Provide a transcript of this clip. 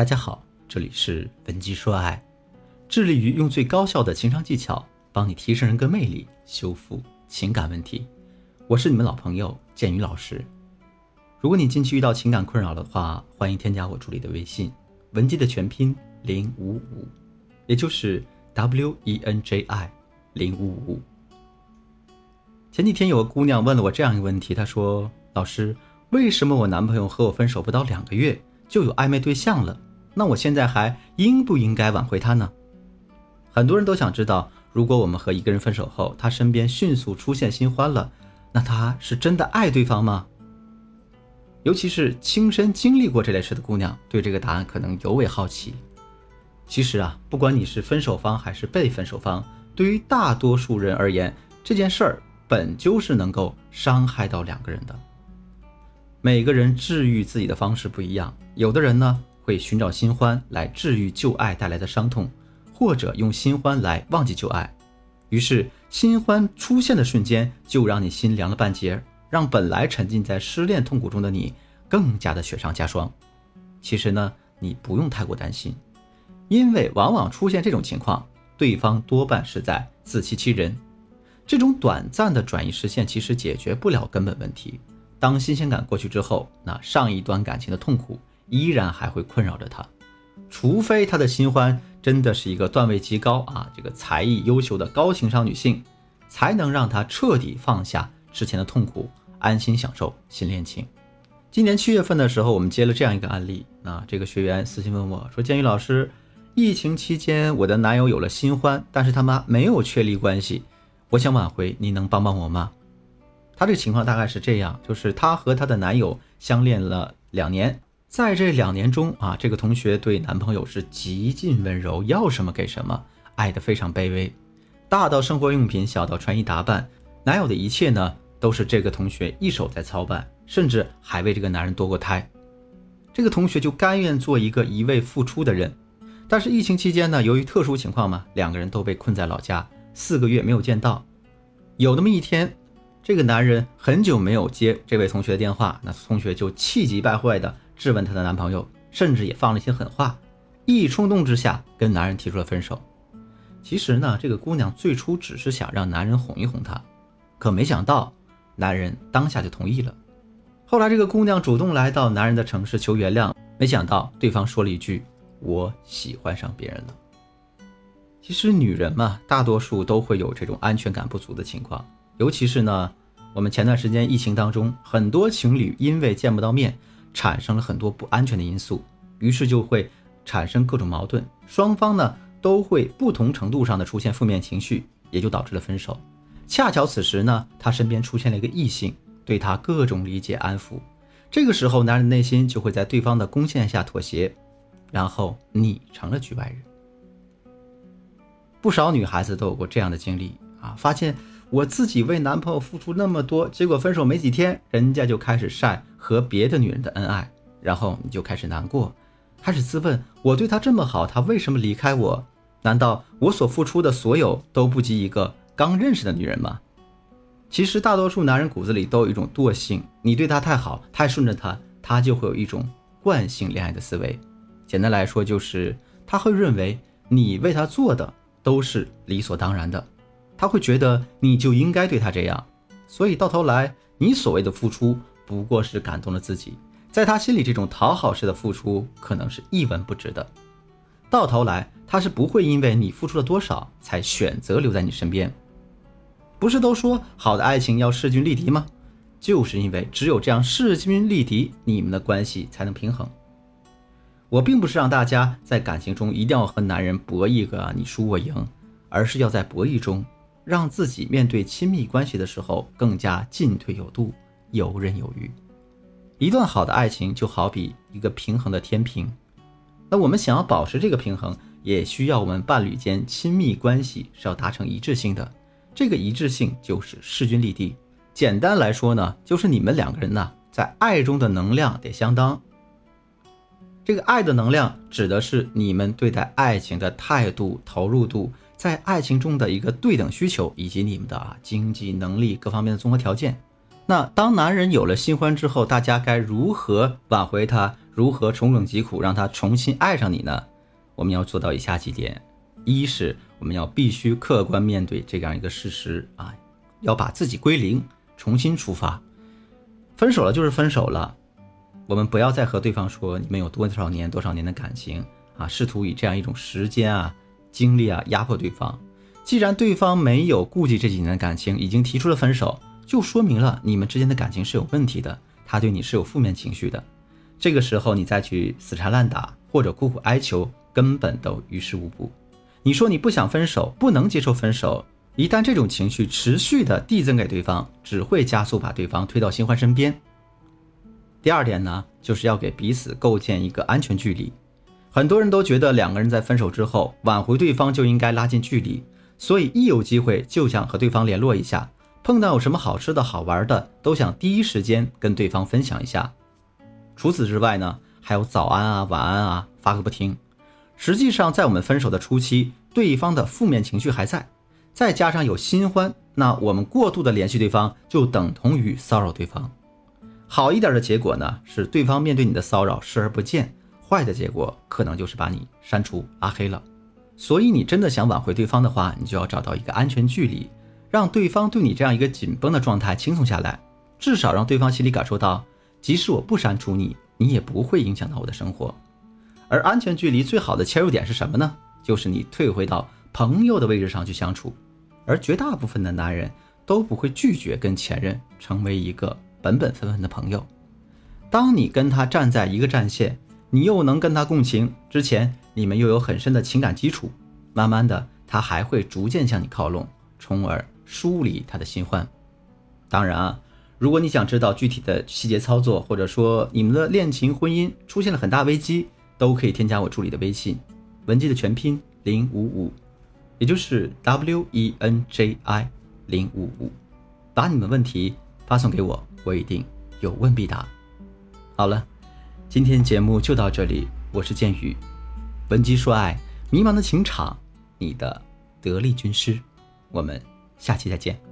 大家好，这里是文姬说爱，致力于用最高效的情商技巧帮你提升人格魅力，修复情感问题。我是你们老朋友建宇老师。如果你近期遇到情感困扰的话，欢迎添加我助理的微信文姬的全拼零五五，也就是 W E N J I 零五五。前几天有个姑娘问了我这样一个问题，她说：“老师，为什么我男朋友和我分手不到两个月就有暧昧对象了？那我现在还应不应该挽回他呢？”很多人都想知道，如果我们和一个人分手后，他身边迅速出现新欢了，那他是真的爱对方吗？尤其是亲身经历过这类事的姑娘，对这个答案可能尤为好奇。其实啊，不管你是分手方还是被分手方，对于大多数人而言，这件事儿。本就是能够伤害到两个人的。每个人治愈自己的方式不一样，有的人呢会寻找新欢来治愈旧爱带来的伤痛，或者用新欢来忘记旧爱。于是新欢出现的瞬间就让你心凉了半截，让本来沉浸在失恋痛苦中的你更加的雪上加霜。其实呢，你不用太过担心，因为往往出现这种情况，对方多半是在自欺欺人。这种短暂的转移视线其实解决不了根本问题。当新鲜感过去之后，那上一段感情的痛苦依然还会困扰着他。除非他的新欢真的是一个段位极高啊，这个才艺优秀的高情商女性，才能让他彻底放下之前的痛苦，安心享受新恋情。今年七月份的时候，我们接了这样一个案例，那这个学员私信问我说：“建宇老师，疫情期间我的男友有了新欢，但是他妈没有确立关系。”我想挽回，你能帮帮我吗？她这个情况大概是这样，就是她和她的男友相恋了两年，在这两年中啊，这个同学对男朋友是极尽温柔，要什么给什么，爱得非常卑微，大到生活用品，小到穿衣打扮，男友的一切呢，都是这个同学一手在操办，甚至还为这个男人堕过胎。这个同学就甘愿做一个一味付出的人，但是疫情期间呢，由于特殊情况嘛，两个人都被困在老家。四个月没有见到，有那么一天，这个男人很久没有接这位同学的电话，那同学就气急败坏的质问她的男朋友，甚至也放了一些狠话，一冲动之下跟男人提出了分手。其实呢，这个姑娘最初只是想让男人哄一哄她，可没想到男人当下就同意了。后来这个姑娘主动来到男人的城市求原谅，没想到对方说了一句：“我喜欢上别人了。”其实女人嘛，大多数都会有这种安全感不足的情况，尤其是呢，我们前段时间疫情当中，很多情侣因为见不到面，产生了很多不安全的因素，于是就会产生各种矛盾，双方呢都会不同程度上的出现负面情绪，也就导致了分手。恰巧此时呢，他身边出现了一个异性，对他各种理解安抚，这个时候男人内心就会在对方的攻陷下妥协，然后你成了局外人。不少女孩子都有过这样的经历啊，发现我自己为男朋友付出那么多，结果分手没几天，人家就开始晒和别的女人的恩爱，然后你就开始难过，开始自问：我对他这么好，他为什么离开我？难道我所付出的所有都不及一个刚认识的女人吗？其实大多数男人骨子里都有一种惰性，你对他太好，太顺着他，他就会有一种惯性恋爱的思维。简单来说，就是他会认为你为他做的。都是理所当然的，他会觉得你就应该对他这样，所以到头来，你所谓的付出不过是感动了自己，在他心里，这种讨好式的付出可能是一文不值的。到头来，他是不会因为你付出了多少才选择留在你身边。不是都说好的爱情要势均力敌吗？就是因为只有这样势均力敌，你们的关系才能平衡。我并不是让大家在感情中一定要和男人博一个你输我赢，而是要在博弈中，让自己面对亲密关系的时候更加进退有度、游刃有余。一段好的爱情就好比一个平衡的天平，那我们想要保持这个平衡，也需要我们伴侣间亲密关系是要达成一致性的。这个一致性就是势均力敌。简单来说呢，就是你们两个人呢，在爱中的能量得相当。这个爱的能量指的是你们对待爱情的态度、投入度，在爱情中的一个对等需求，以及你们的啊经济能力各方面的综合条件。那当男人有了新欢之后，大家该如何挽回他？如何重整疾苦，让他重新爱上你呢？我们要做到以下几点：一是我们要必须客观面对这样一个事实啊，要把自己归零，重新出发。分手了就是分手了，我们不要再和对方说你们有多少年多少年的感情啊，试图以这样一种时间啊、精力啊压迫对方。既然对方没有顾及这几年的感情，已经提出了分手，就说明了你们之间的感情是有问题的，他对你是有负面情绪的。这个时候你再去死缠烂打或者苦苦哀求，根本都于事无补。你说你不想分手，不能接受分手，一旦这种情绪持续的递增给对方，只会加速把对方推到新欢身边。第二点呢，就是要给彼此构建一个安全距离。很多人都觉得两个人在分手之后挽回对方就应该拉近距离。所以一有机会就想和对方联络一下，碰到有什么好吃的好玩的，都想第一时间跟对方分享一下。除此之外呢，还有早安啊、晚安啊，发个不停。实际上，在我们分手的初期，对方的负面情绪还在，再加上有新欢，那我们过度的联系对方，就等同于骚扰对方。好一点的结果呢，是对方面对你的骚扰视而不见；坏的结果，可能就是把你删除拉黑了。所以，你真的想挽回对方的话，你就要找到一个安全距离，让对方对你这样一个紧绷的状态轻松下来，至少让对方心里感受到，即使我不删除你，你也不会影响到我的生活。而安全距离最好的切入点是什么呢？就是你退回到朋友的位置上去相处。而绝大部分的男人都不会拒绝跟前任成为一个本本分分的朋友。当你跟他站在一个战线，你又能跟他共情，之前。你们又有很深的情感基础，慢慢的，他还会逐渐向你靠拢，从而梳理他的新欢。当然啊，如果你想知道具体的细节操作，或者说你们的恋情婚姻出现了很大危机，都可以添加我助理的微信，文姬的全拼零五五，也就是 W E N J I 零五五，把你们问题发送给我，我一定有问必答。好了，今天节目就到这里，我是剑宇。闻鸡说爱，迷茫的情场，你的得力军师。我们下期再见。